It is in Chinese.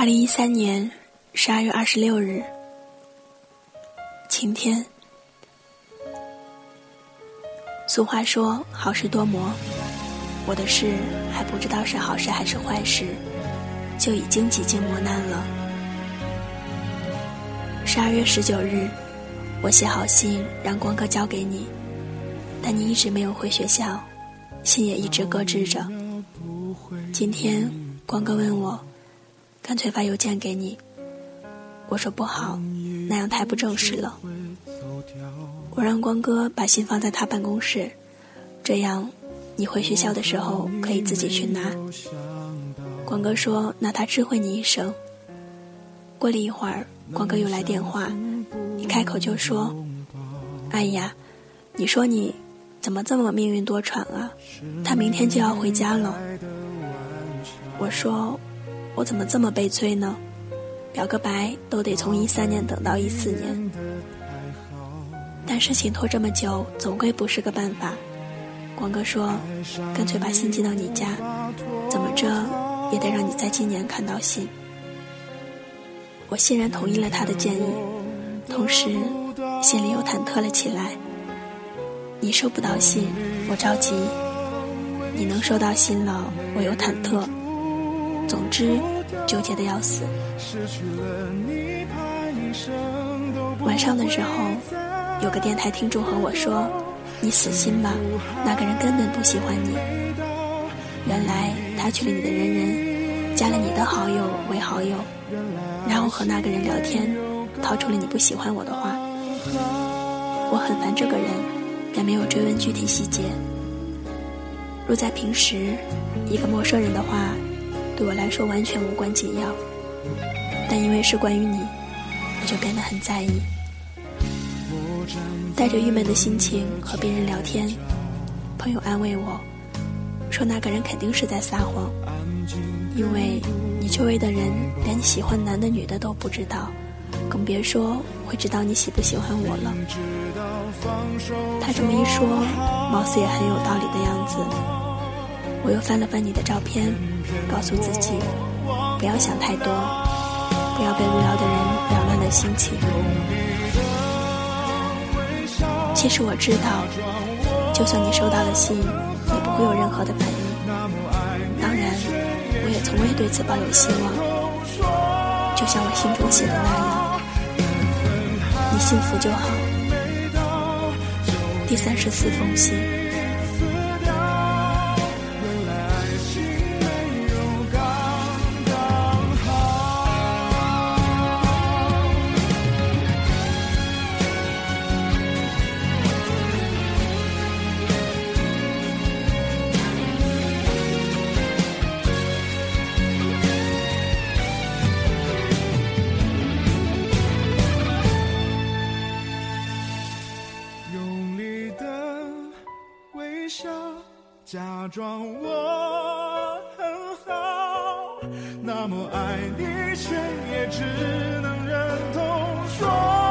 二零一三年十二月二十六日，晴天。俗话说好事多磨，我的事还不知道是好事还是坏事，就已经几经磨难了。十二月十九日，我写好信让光哥交给你，但你一直没有回学校，信也一直搁置着。今天光哥问我。干脆发邮件给你。我说不好，那样太不正式了。我让光哥把信放在他办公室，这样你回学校的时候可以自己去拿。光哥说：“那他知会你一声。”过了一会儿，光哥又来电话，一开口就说：“哎呀，你说你怎么这么命运多舛啊？他明天就要回家了。”我说。我怎么这么悲催呢？表个白都得从一三年等到一四年，但事情拖这么久，总归不是个办法。光哥说，干脆把信寄到你家，怎么着也得让你在今年看到信。我欣然同意了他的建议，同时心里又忐忑了起来。你收不到信，我着急；你能收到信了，我又忐忑。总之，纠结的要死。晚上的时候，有个电台听众和我说：“你死心吧，那个人根本不喜欢你。”原来他去了你的人人，加了你的好友为好友，然后和那个人聊天，掏出了你不喜欢我的话。我很烦这个人，便没有追问具体细节。若在平时，一个陌生人的话。对我来说完全无关紧要，但因为是关于你，我就变得很在意。带着郁闷的心情和别人聊天，朋友安慰我说：“那个人肯定是在撒谎，因为你周围的人连你喜欢男的女的都不知道，更别说会知道你喜不喜欢我了。”他这么一说，貌似也很有道理的样子。我又翻了翻你的照片，告诉自己不要想太多，不要被无聊的人扰乱了心情。其实我知道，就算你收到了信，也不会有任何的反应。当然，我也从未对此抱有希望。就像我信中写的那样，你幸福就好。第三十四封信。假装我很好那么爱你却也只能忍痛说。